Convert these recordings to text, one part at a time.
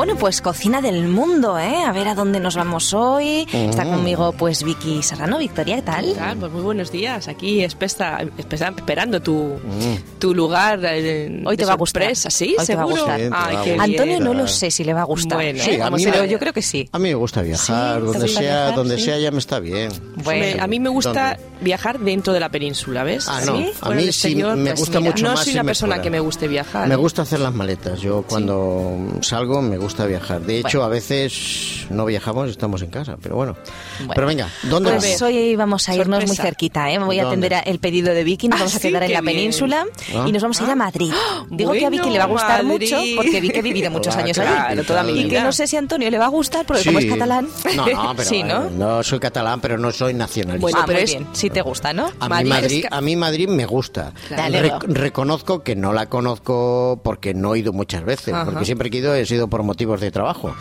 Bueno, pues cocina del mundo, ¿eh? A ver a dónde nos vamos hoy. Está Mm. conmigo pues Vicky Serrano. Victoria, ¿qué tal? ¿Qué tal? Pues muy buenos días. Aquí esperando tu, tu lugar. eh, Hoy te va a gustar. sorpresa, ¿Sí? Hoy te va a ¿Seguro? gustar. Sí, gustar. Antonio bien. no lo sé si le va a gustar. Bueno, ¿eh? Sí, a mí ver, me- yo creo que sí. A mí me gusta viajar, ¿te donde sea, viajar? donde Sí. sea ya me está bien. Bueno. Me- a mí me gusta ¿Dónde? Viajar dentro de la península, ¿ves? Ah, no. ¿Sí? A mí del sí exterior, me pues gusta mira, mucho no más soy una irme persona fuera. que me guste viajar. Me gusta hacer las maletas. Yo cuando salgo me gusta viajar. De hecho, a veces no viajamos y estamos en casa, pero bueno. Bueno. Pero venga, ¿dónde Pues vamos? hoy vamos a irnos muy Sorpresa. cerquita, ¿eh? Voy a atender a- el pedido de Vicky, nos Ah, vamos a sí, quedar en la bien. península Ah. y nos vamos a ir a Madrid. Digo que a Vicky Bueno, le va a gustar Madrid. mucho porque Vicky ha vivido muchos Ah, años allí. toda mi Y que no sé si a Antonio le va a gustar porque como es Sí. catalán. No, no, pero sí, ¿no? eh, no soy catalán, pero no soy nacionalista. Bueno, ah, pero muy es- te gusta, ¿no? A mí, Madrid Madrid, es ca- a mí Madrid me gusta. Re- reconozco que no la conozco porque no he ido muchas veces, Ajá. porque siempre que he ido he sido por motivos de trabajo,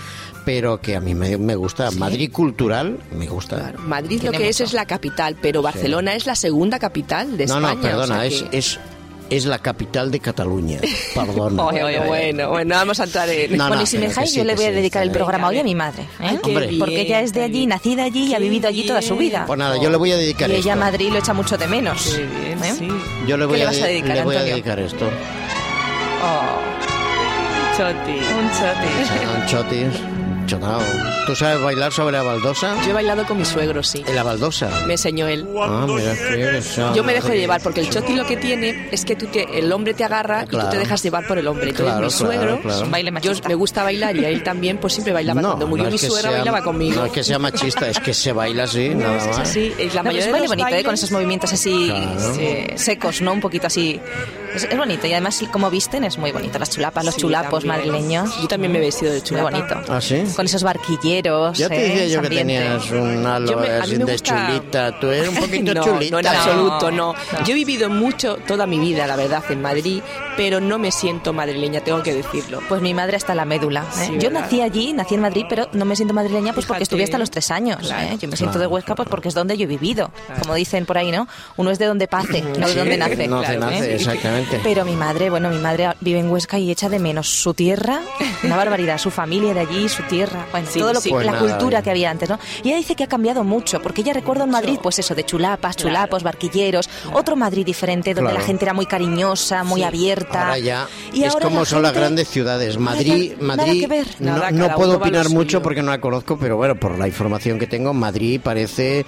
pero que a mí me, me gusta. Madrid cultural me gusta. Claro, Madrid lo que es mucho. es la capital, pero Barcelona es la segunda capital de no, España. no, perdona, o sea es, que- es, es la capital de Cataluña. Perdona. Bueno, Oye, oye. bueno, bueno, vamos a entrar en... No, bueno, no, y si me dejáis, sí, yo le voy a sí, dedicar el programa hoy a mi madre. ¿eh? Ay, qué Hombre. bien, Porque ella es de allí, bien. nacida allí y ha vivido allí toda su vida. Pues nada, yo le voy a dedicar Y esto. ella a Madrid lo echa mucho de menos. Qué bien, ¿eh? sí. Yo le ¿Qué voy, le a, vas a de- dedicar, le voy a dedicar esto. Oh, Choti. un choti. Son chotis. ¿Tú sabes bailar sobre la baldosa? Yo he bailado con mi suegro, sí. En la baldosa. Me enseñó él. Ah, mira. Yo me dejo llevar porque el choti lo que tiene es que tú te- el hombre te agarra y tú te dejas llevar por el hombre. Entonces Claro, mi suegro, claro, baile yo me gusta bailar y a él también, pues siempre bailaba. Cuando murió mi suegra sea- bailaba conmigo. No es que sea machista, es que se baila así, nada Es más. así, es la mayoría es de los bonito, ¿eh? con esos movimientos así Claro. eh, secos, ¿no? Un poquito así. Es, es bonito y además como visten es muy bonito. Las chulapas, los Sí, chulapos también. madrileños. Yo también me he vestido de Muy chulapa. bonito. ¿Ah, sí? Con esos barquilleros. Ya te ¿eh? decía yo que ambiente. tenías un halo me- así de gusta- chulita. Tú eres un poquito no, chulita. No, en absoluto, no. no. Yo he vivido mucho, toda mi vida, la verdad, en Madrid, pero no me siento madrileña, tengo que decirlo. Pues mi madre hasta la médula. ¿eh? Sí, Yo ¿verdad? nací allí, nací en Madrid, pero no me siento madrileña pues porque estuve hasta los tres años. Claro. ¿eh? Yo me siento Claro, de Huesca pues porque es donde yo he vivido. Claro. Como dicen por ahí, ¿no? Uno es de donde pase, no de donde nace. No se Claro, nace, ¿eh? Pero mi madre, bueno, mi madre vive en Huesca y echa de menos su tierra, una barbaridad, su familia de allí, su tierra, bueno, Sí, todo lo que, Pues la nada, cultura bien. que había antes, ¿no? Y ella dice que ha cambiado mucho, porque ella recuerda en Madrid, pues eso, de chulapas, Claro. chulapos, barquilleros, otro Madrid diferente, donde Claro. la gente era muy cariñosa, muy Sí. abierta. Ahora ya Y es ahora como la son las grandes ciudades. Nada Madrid, nada Madrid que ver. no, Nada, no cada puedo opinar mucho porque no la conozco, pero bueno, por la información que tengo, Madrid parece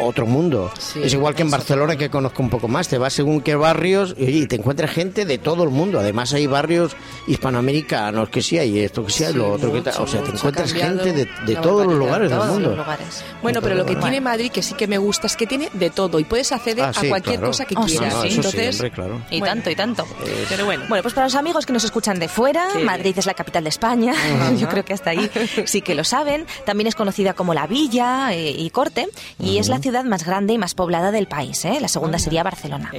otro mundo. Sí, es igual que en. Barcelona que conozco un poco más. Te vas según qué barrios y, oye, te encuentras gente de todo el mundo. Además hay barrios hispanoamericanos que sí hay esto, que sí hay Sí, lo otro, que tal. O sea, te encuentras gente de, de todos los lugares del Todos mundo. los lugares. Bueno, pero lo que tiene Madrid, que sí que me gusta, es que tiene de todo y puedes acceder Ah, sí, a cualquier claro. cosa que Ah, sí, quieras. No, Entonces, siempre, claro. Y Bueno. tanto, y tanto. pero bueno. Bueno, pues para los amigos que nos escuchan de fuera, Madrid es la capital de España, yo creo que hasta ahí sí que lo saben. También es conocida como la Villa eh, y Corte y es la ciudad más grande y más poblada del país. ¿eh? La segunda sería Barcelona.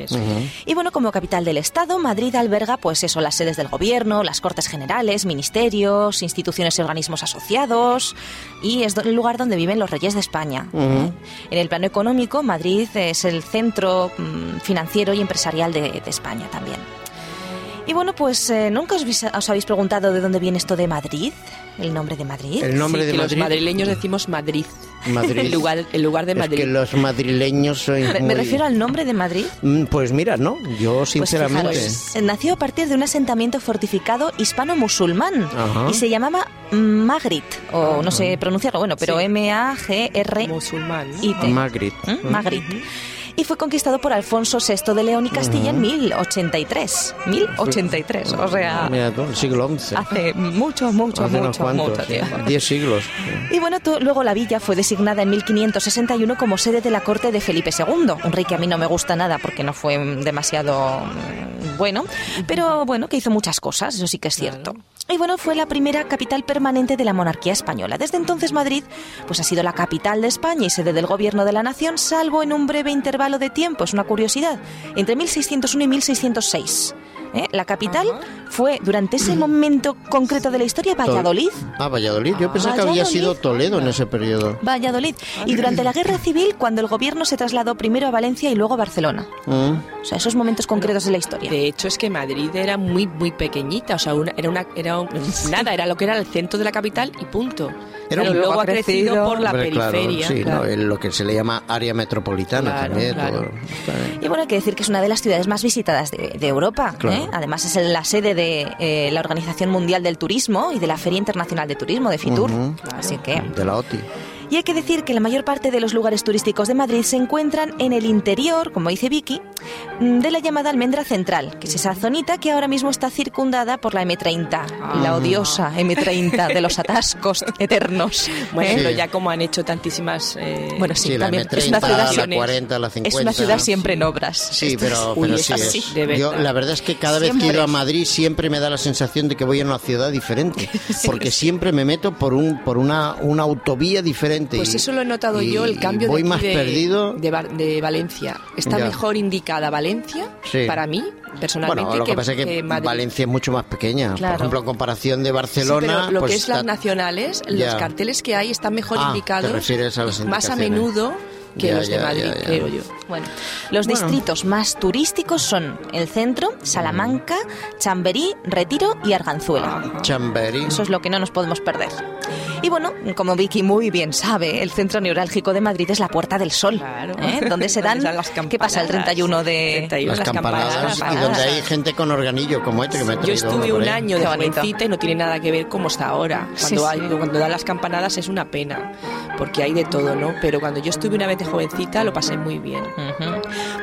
Y bueno, como capital del Estado, Madrid alberga pues eso, las sedes del gobierno, las cortes generales, ministerios, instituciones y organismos asociados y es el lugar donde viven los reyes de España. ¿eh? En el plano económico, Madrid es el centro mm, financiero y empresarial de, de España también. Y bueno, pues eh, nunca os, habéis preguntado de dónde viene esto de Madrid, el nombre de Madrid. El nombre Sí, de que Madrid. los madrileños decimos Madrid. Madrid. El lugar, el lugar de Es Madrid. que los madrileños son Me, refiero al nombre de Madrid. Mm, Pues mira, no, yo Pues sinceramente... fijaros, eh, nació a partir de un asentamiento fortificado hispano-musulmán y se llamaba Magrit, o no sé pronunciarlo, bueno, pero Sí. M-A-G-R-I-T. musulmán. ¿no? ¿eh? Magritte. ¿Mm? Magrit. Y fue conquistado por Alfonso VI de León y Castilla en 1083. 1083, o sea, Mira tú, el siglo XI. hace mucho, mucho, Hace mucho, cuantos, mucho tiempo. Diez siglos. Y bueno, tú- luego la villa fue designada en 1561 como sede de la corte de Felipe II, un rey que a mí no me gusta nada porque no fue demasiado mm, bueno, pero bueno, que hizo muchas cosas, eso sí que es cierto. Y bueno, fue la primera capital permanente de la monarquía española. Desde entonces Madrid pues ha sido la capital de España y sede del gobierno de la nación, salvo en un breve intervalo de tiempo, es una curiosidad, entre 1601 y 1606. ¿Eh? La capital fue durante ese momento concreto de la historia Valladolid. Ah, Valladolid. Yo pensaba que había Valladolid. sido Toledo en ese periodo. Valladolid. Y durante la guerra civil, cuando el gobierno se trasladó primero a Valencia y luego a Barcelona. Mm. O sea, esos momentos concretos de la historia. De hecho, es que Madrid era muy, muy pequeñita. O sea, una- era una, era un- nada, era lo que era el centro de la capital y punto. Era Pero un- luego Luego ha crecido crecido. por la Hombre, claro, periferia. sí, claro. ¿no? Es lo que se le llama área metropolitana Claro, también. todo. Y bueno, hay que decir que es una de las ciudades más visitadas de, de Europa. Claro. ¿Eh? Además, es la sede de eh, la Organización Mundial del Turismo y de la Feria Internacional de Turismo, de FITUR. Así que. De la OTI. Y hay que decir que la mayor parte de los lugares turísticos de Madrid se encuentran en el interior, como dice Vicky, mm, de la llamada Almendra Central, que es esa zonita que ahora mismo está circundada por la M30, la odiosa M30 de los atascos eternos. Bueno, ¿eh? Sí. ya como han hecho tantísimas... eh, Bueno, sí, Sí, la también M30, es una ciudad la 40, la 50. Es una ciudad siempre en obras. Sí, Esto pero, es- Uy, pero es sí es. de Yo, verdad. la verdad es que cada vez que he ido a Madrid siempre me da la sensación de que voy a una ciudad diferente, porque siempre me meto por un por una, una autovía diferente. Pues y- eso lo he notado y- yo, el cambio voy de, más de, perdido. de, de Valencia. Está Ya. mejor indicada Valencia, Sí. para mí, personalmente, Bueno, lo que, pasa es que. Valencia es mucho más pequeña. Claro. Por ejemplo, en comparación de Sí, Barcelona. pero lo pues que es las está- nacionales, Ya. los carteles que hay están mejor Ah, indicados te refieres a las más a menudo que Ya, los de ya, Madrid, ya, ya. creo yo. Bueno, los Bueno. distritos más turísticos son el centro, Salamanca, Chamberí, Retiro y Arganzuela. Chamberí. Eso es lo que no nos podemos perder. Y bueno, como Vicky muy bien sabe, el centro neurálgico de Madrid es la Puerta del Sol, Claro. ¿eh? donde se dan... Las ¿Qué pasa el 31 de...? 31, Las campanadas, y donde hay gente con organillo como este que me ha Yo estuve un año de jovencita y no tiene nada que ver cómo está ahora. Cuando, sí. hay- cuando dan las campanadas es una pena, porque hay de todo, ¿no? Pero cuando yo estuve una vez de jovencita lo pasé muy bien.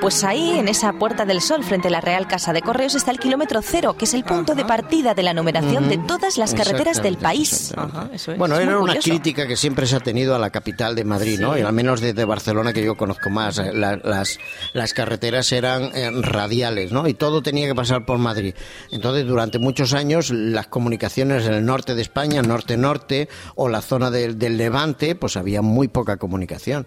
Pues ahí, en esa Puerta del Sol, frente a la Real Casa de Correos, está el kilómetro cero, que es el punto de partida de la numeración de todas las carreteras del país. exactamente. Ajá, eso es. Bueno, Es era una curioso. crítica que siempre se ha tenido a la capital de Madrid, ¿no? Y al menos desde Barcelona, que yo conozco más, eh, la- las, las carreteras eran eh, radiales, ¿no? Y todo tenía que pasar por Madrid. Entonces, durante muchos años, las comunicaciones en el norte de España, norte-norte, o la zona del, del Levante, pues había muy poca comunicación.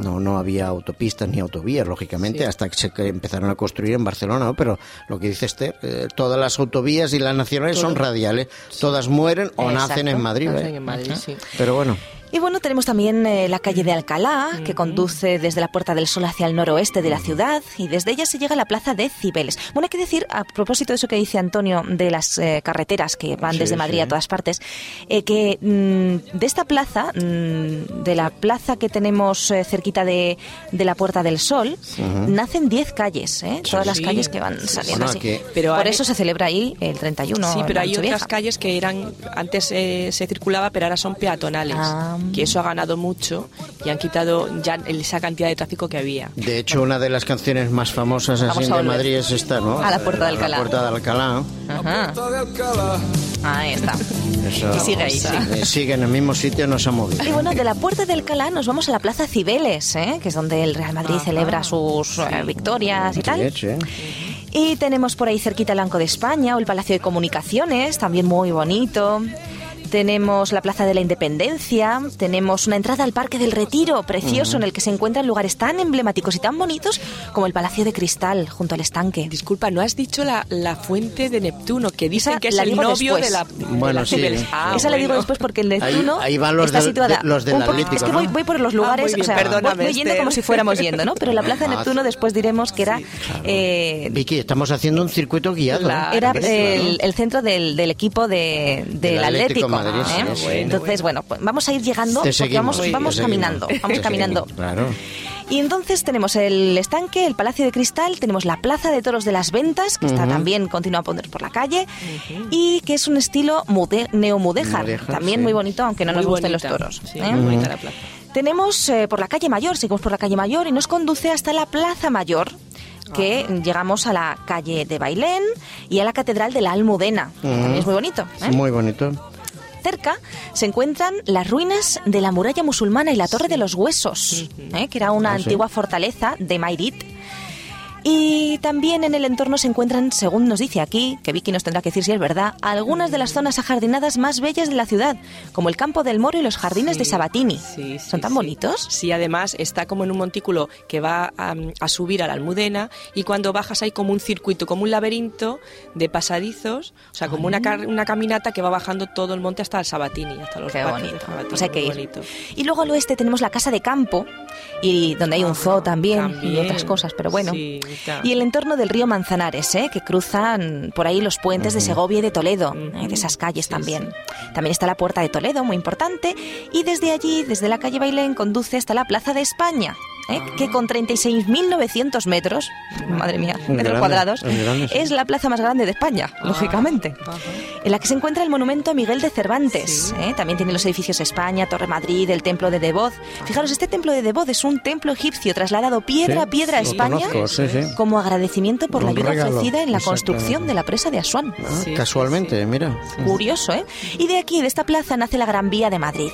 No, no había autopistas ni autovías, lógicamente, Sí. hasta que se empezaron a construir en Barcelona, ¿no? Pero lo que dice Esther, eh, todas las autovías y las nacionales son radiales. Todas mueren o nacen en Madrid. Nacen ¿eh? en Madrid, sí. Pero bueno. Y bueno, tenemos también eh, la calle de Alcalá, que conduce desde la Puerta del Sol hacia el noroeste de la ciudad, y desde ella se llega a la plaza de Cibeles. Bueno, hay que decir, a propósito de eso que dice Antonio, de las eh, carreteras que van Sí, desde Madrid sí. a todas partes, eh, que mm, de esta plaza, mm, de la plaza que tenemos eh, cerquita de, de la Puerta del Sol, nacen 10 calles, ¿eh? todas las calles que van saliendo Bueno, así. Pero Por hay- eso se celebra ahí el 31. Sí, pero hay otras calles que eran antes eh, se circulaba, pero ahora son peatonales. Ah. Que eso ha ganado mucho y han quitado ya esa cantidad de tráfico que había. De hecho, una de las canciones más famosas así a de. Madrid es esta, ¿no? A la Puerta de A Alcalá. La Puerta de Alcalá. Ajá. Ahí está. Eso- Y sigue ahí, sí. Eh, Sigue en el mismo sitio, no se ha movido. Y bueno, de la Puerta de Alcalá nos vamos a la Plaza Cibeles, ¿eh? que es donde el Real Madrid celebra sus eh, victorias y tal. Sí, sí. Y tenemos por ahí cerquita el Banco de España o el Palacio de Comunicaciones, también muy bonito. Tenemos la Plaza de la Independencia, tenemos una entrada al Parque del Retiro, precioso, en el que se encuentran lugares tan emblemáticos y tan bonitos como el Palacio de Cristal, junto al estanque. Disculpa, no has dicho la, la fuente de Neptuno, que dicen Esa que es la el novio después. de la, de Bueno, la sí. Ah, Esa la digo bueno. después porque el Neptuno Ahí- ahí van los está del- situada de- los del un poco- Atlético, Es que ¿no? voy, voy por los Ah, lugares, bien, o sea, perdóname, voy, voy yendo Esther. como si fuéramos yendo, ¿no? Pero la Plaza de Ah, Neptuno después diremos que era eh, Vicky, estamos haciendo un circuito guiado. ¿eh? Era el, el centro del, del equipo de, del Del Atlético Atlético. Madrid, sí, ¿eh? sí. Bueno, Entonces, bueno, pues vamos a ir llegando, Te porque vamos, te vamos seguimos, caminando, te vamos caminando. Claro. Y entonces tenemos el estanque, el Palacio de Cristal, tenemos la Plaza de Toros de las Ventas, que está también continúa a poner por la calle, y que es un estilo mude- neomudéjar, Mudéjar, también sí. muy bonito, aunque no Muy nos gusten bonita. los toros. Sí, ¿eh? muy bonita la plaza. Tenemos eh, por la calle Mayor, seguimos por la calle Mayor y nos conduce hasta la Plaza Mayor, que llegamos a la calle de Bailén y a la Catedral de la Almudena. que También es muy bonito. ¿eh? Muy bonito. Cerca se encuentran las ruinas de la muralla musulmana y la Torre de los Huesos, ¿eh? que era una Ah, sí. antigua fortaleza de Mairit. Y también en el entorno se encuentran, según nos dice aquí, que Vicky nos tendrá que decir si es verdad, algunas de las zonas ajardinadas más bellas de la ciudad, como el Campo del Moro y los jardines de Sabatini. sí, sí, ¿Son tan bonitos? Sí, además está como en un montículo que va a, a subir a la Almudena y cuando bajas hay como un circuito, como un laberinto de pasadizos, o sea, como una, car- una caminata que va bajando todo el monte hasta el Sabatini, hasta los Qué patios de bonito. Sabatini, Pues hay que ir. bonito. Y luego al oeste tenemos la Casa de Campo, y donde hay un zoo también, y otras cosas, pero bueno. Sí. Y el entorno del río Manzanares, ¿eh? que cruzan por ahí los puentes de Segovia y de Toledo, ¿eh? de esas calles Sí, también. También está la Puerta de Toledo, muy importante, y desde allí, desde la calle Bailén, conduce hasta la Plaza de España. ¿Eh? Ah. que con 36.900 metros, madre mía, Muy metros grande, cuadrados, es grande, sí. es la plaza más grande de España, Ah, lógicamente ajá. en la que se encuentra el monumento a Miguel de Cervantes. Sí. ¿eh? También tiene los edificios España, Torre Madrid, el templo de Devoz. Fijaros, este templo de Devoz es un templo egipcio trasladado piedra Sí, a piedra a España conozco, sí, sí. como agradecimiento por la ayuda regalo, ofrecida en la construcción de la presa de Asuán. Ah, Sí, casualmente, sí, mira. Curioso, ¿eh? Y de aquí, de esta plaza, nace la Gran Vía de Madrid.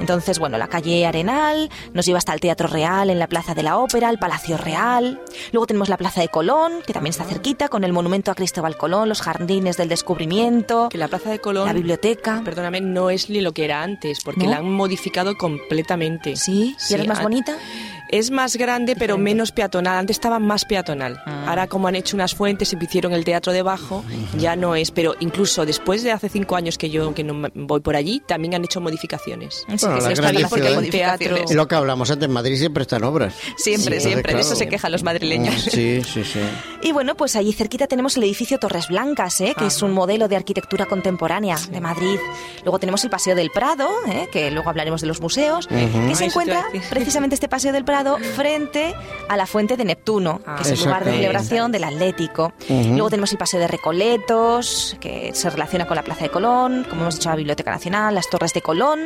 Entonces, bueno, la calle Arenal nos lleva hasta el Teatro Real en la Plaza de la Ópera, el Palacio Real. Luego tenemos la Plaza de Colón, que también está cerquita, con el monumento a Cristóbal Colón, los jardines del descubrimiento, Que la Plaza de Colón, la biblioteca. perdóname, no es ni lo que era antes, porque ¿No? la han modificado completamente. Sí, ¿y ahora es más bonita? Es más grande, pero menos peatonal. Antes estaba más peatonal. Ah. Ahora, como han hecho unas fuentes y hicieron el teatro debajo, ya no es. Pero incluso después de hace cinco años que yo que no voy por allí, también han hecho modificaciones. Bueno, la porque lo que hablamos antes, en Madrid siempre están obras. Siempre, Sí, siempre. De eso se quejan los madrileños. Sí, sí, sí. Y bueno, pues allí cerquita tenemos el edificio Torres Blancas, ¿eh? que es un modelo de arquitectura contemporánea de Madrid. Luego tenemos el Paseo del Prado, ¿eh? que luego hablaremos de los museos, que se encuentra precisamente este Paseo del Prado frente a la Fuente de Neptuno, Ah. que es el lugar de celebración del Atlético. Luego tenemos el Paseo de Recoletos, que se relaciona con la Plaza de Colón, como hemos dicho, la Biblioteca Nacional, las Torres de Colón,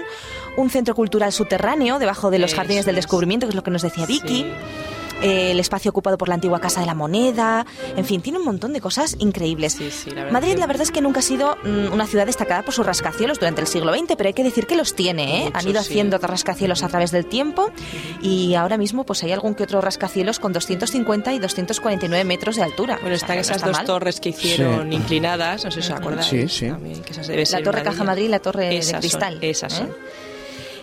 un centro cultural subterráneo debajo de los Eso Jardines del es. Descubrimiento, que es lo que nos decía Vicky Sí. Eh, el espacio ocupado por la antigua Casa de la Moneda, en fin, tiene un montón de cosas increíbles. Sí, sí, la verdad Madrid, que- la verdad es que nunca ha sido mm, una ciudad destacada por sus rascacielos durante el siglo XX, pero hay que decir que los tiene, ¿eh? Mucho, Han ido sí. haciendo rascacielos a través del tiempo y ahora mismo pues hay algún que otro rascacielos con 250 y 249 metros de altura. Bueno, O sea, están no esas está dos mal. torres que hicieron Sí. inclinadas, no sé si os acordáis. Sí, sí. también, que esas debe La ser Torre Caja Madrid y la Torre de son, Cristal. esas ¿eh? son.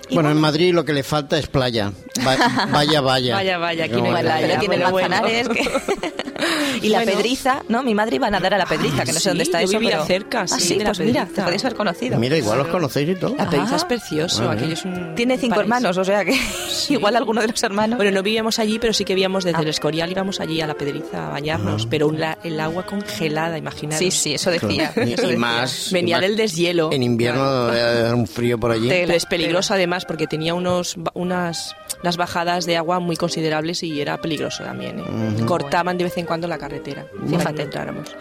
Y Bueno, en Madrid lo que le falta es playa. Va- vaya, vaya. Vaya, vaya, aquí no No, hay playa. pero tiene el bueno, bueno. Manzanares que- y la Bueno. pedriza, ¿no? Mi madre iba a nadar a la pedriza, que no sé sí, dónde está yo eso, vivía pero... cerca, Ah, sí, sí, de la pues mira, te podéis haber conocido. Mira, igual los conocéis y todo. La pedriza es Ah. precioso, Vale. aquello es un Tiene cinco paraíso. hermanos, o sea que igual alguno de los hermanos. Bueno, no vivíamos allí, pero sí que vivíamos desde Ah. el Escorial, íbamos allí a la Pedriza a bañarnos, pero un la- el agua congelada, imaginaros. sí, sí, eso decía. Y, eso y decía. más. Venía y más- del deshielo. En invierno eh, un frío por allí. Pero es peligroso además porque tenía unos unas, unas bajadas de agua muy considerables y era peligroso también. ¿eh? Cortaban de vez en cuando la carretera. Fíjate, entráramos.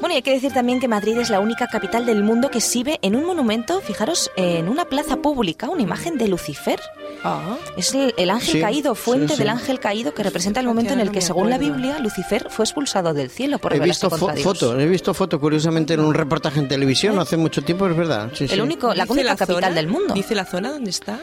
Bueno, y hay que decir también que Madrid es la única capital del mundo que exhibe en un monumento, fijaros, en una plaza pública, una imagen de Lucifer. Ah, Es el, el ángel Sí, caído, fuente sí, sí. del ángel caído, que representa el momento en el que, según la. Biblia, Lucifer fue expulsado del cielo por He visto fo- Dios. fotos, he visto fotos curiosamente en un reportaje en televisión no hace mucho tiempo, es verdad. Sí, El sí. único, la ¿dice única capital zona? del mundo. ¿Dice la zona dónde está?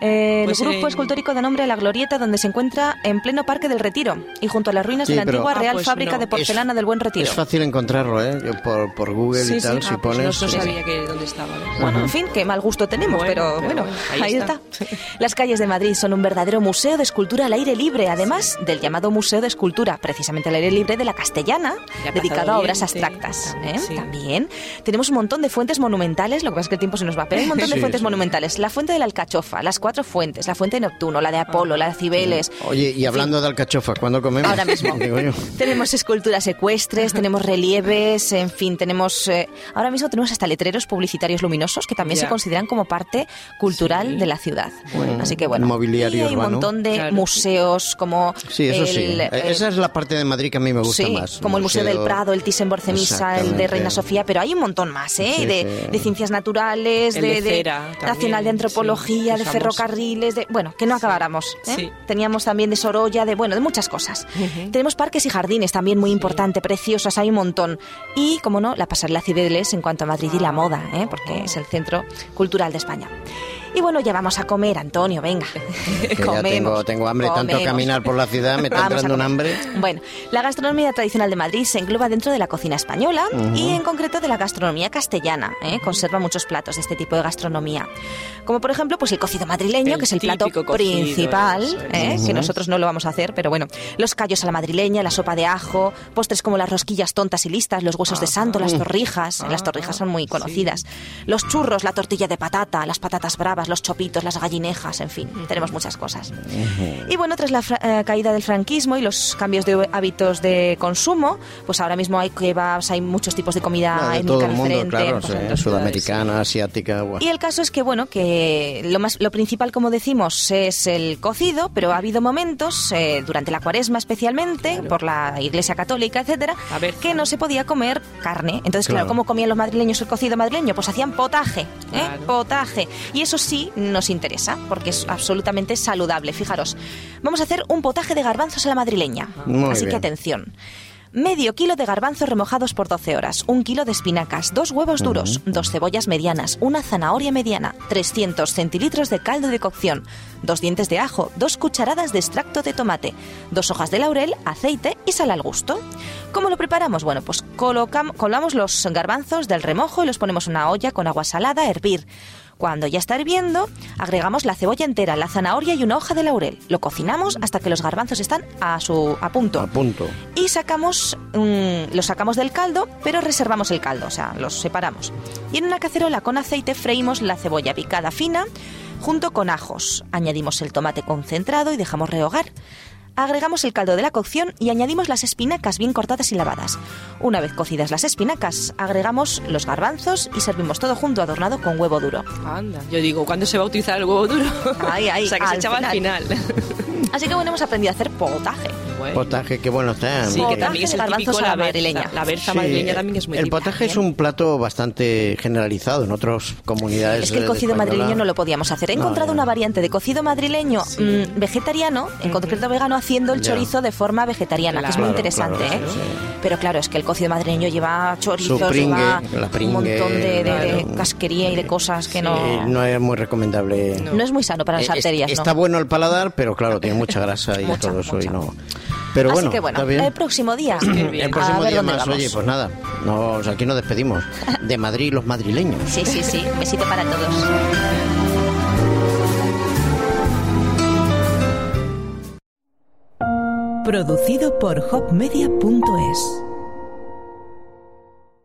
Eh, el Pues, grupo eh, escultórico de nombre La Glorieta, donde se encuentra en pleno Parque del Retiro y junto a las ruinas Sí, de la pero- antigua Ah, Real pues Fábrica no. de Porcelana Es- del Buen Retiro. Es fácil encontrarlo, ¿eh? Por, por Google Sí, y tal, sí. si Ah, pues pones. no, no sí. sabía que dónde estaba. ¿ves? Bueno, en fin, qué mal gusto tenemos, Bueno, pero, pero bueno, bueno, ahí, ahí está. está. Las calles de Madrid son un verdadero museo de escultura al aire libre, además del llamado Museo de Escultura, precisamente al aire libre de la Castellana, La dedicado a obras abstractas. también, ¿eh? tenemos un montón de fuentes monumentales, lo que pasa es que el tiempo se nos va, pero hay un montón de fuentes monumentales. La fuente de la Alcachofa, las cuatro fuentes, la fuente de Neptuno, la de Apolo, la de Cibeles. Oye, y hablando de alcachofa, ¿cuándo comemos? Ahora mismo. Tenemos esculturas ecuestres, tenemos relieves, en fin, tenemos... eh, ahora mismo tenemos hasta letreros publicitarios luminosos que también Ya. se consideran como parte cultural Sí. de la ciudad. Así que bueno, Mobiliario y hay un urbano. montón de Claro. museos como... Sí, eso sí. el, Eh, eh, Esa es la parte de Madrid que a mí me gusta sí, más. como el Museo del Prado, el Thyssen-Bornemisza, el de. Reina Sofía, pero hay un montón más, ¿eh? Sí, de, sí. de ciencias naturales, El de, de Cera también, Nacional de Antropología, sí, de famoso. Ferrocarriles, de bueno, que no acabáramos. ¿eh? Sí. Teníamos también de Sorolla, de bueno, de muchas cosas. Tenemos parques y jardines también muy importante, preciosos, hay un montón. Y, como no, la pasarela Cibeles en cuanto a Madrid y la moda, ¿eh? porque es el centro cultural de España. Y bueno, ya vamos a comer, Antonio, venga. Comemos, tengo, tengo hambre, tanto comemos. caminar por la ciudad me está entrando un hambre. Bueno, la gastronomía tradicional de Madrid se engloba dentro de la cocina española y en concreto de la gastronomía castellana. ¿eh? Conserva muchos platos de este tipo de gastronomía. Como por ejemplo, pues el cocido madrileño, El que es el plato cocido, principal, eso es. ¿eh? que nosotros no lo vamos a hacer, pero bueno. Los callos a la madrileña, la sopa de ajo, postres como las rosquillas tontas y listas, los huesos de santo, las torrijas. Las torrijas son muy conocidas. Los churros, la tortilla de patata, las patatas bravas, los chopitos, las gallinejas, en fin, tenemos muchas cosas. Y bueno, tras la eh, caída del franquismo y los cambios de hábitos de consumo, pues ahora mismo hay kebabs, hay muchos tipos de comida de étnica todo el mundo, diferente. claro, pues, sí, sudamericana, asiática. guau. y el caso es que, bueno, que lo, más, lo principal, como decimos, es el cocido, pero ha habido momentos, eh, durante la cuaresma especialmente, por la Iglesia Católica, etcétera, A ver, que no se podía comer carne. Entonces, claro, Claro. ¿cómo comían los madrileños el cocido madrileño? Pues hacían potaje, ¿eh? Claro. Potaje. Y eso sí nos interesa, porque es absolutamente saludable. Fijaros, vamos a hacer un potaje de garbanzos a la madrileña. Muy Así que atención. Medio kilo de garbanzos remojados por 12 horas, un kilo de espinacas, dos huevos duros, dos cebollas medianas, una zanahoria mediana, 300 centilitros de caldo de cocción, dos dientes de ajo, dos cucharadas de extracto de tomate, dos hojas de laurel, aceite y sal al gusto. ¿Cómo lo preparamos? Bueno, pues colocam- colamos los garbanzos del remojo y los ponemos en una olla con agua salada a hervir. Cuando ya está hirviendo, agregamos la cebolla entera, la zanahoria y una hoja de laurel. Lo cocinamos hasta que los garbanzos están a su a punto A punto. y sacamos mm, los sacamos del caldo, pero reservamos el caldo, o sea, los separamos. Y en una cacerola con aceite freímos la cebolla picada fina junto con ajos. Añadimos el tomate concentrado y dejamos rehogar. Agregamos el caldo de la cocción y añadimos las espinacas bien cortadas y lavadas. Una vez cocidas las espinacas, agregamos los garbanzos y servimos todo junto adornado con huevo duro. Anda. Yo digo, ¿cuándo se va a utilizar el huevo duro? O sea, que se echaba al final. Así que bueno, hemos aprendido a hacer potaje. Bueno. Potaje, qué bueno está. Sí, que Potaje también es el típico a la madrileña. La berza Sí, madrileña también es muy El típica. potaje es un plato bastante generalizado en otras comunidades. Es que el eh, cocido madrileño no lo podíamos hacer. He No, encontrado ya. una variante de cocido madrileño mm, vegetariano, en concreto vegano, haciendo el Ya. chorizo de forma vegetariana, que es muy interesante. claro, ¿eh? sí. Pero claro, es que el cocido madrileño lleva chorizos, pringue, lleva un montón de, de- de claro. casquería y de cosas que Sí, no, no es muy recomendable. no es muy sano para las Eh, arterias. ¿no? Está bueno el paladar, pero claro, tiene mucha grasa y Mucha, todo eso. mucha. Y no. Pero Así bueno, que bueno, el próximo día. El próximo día más, vamos. oye, pues nada, nos, aquí nos despedimos. De Madrid los madrileños. Sí, sí, sí. Besito para todos. Producido por hopmedia.es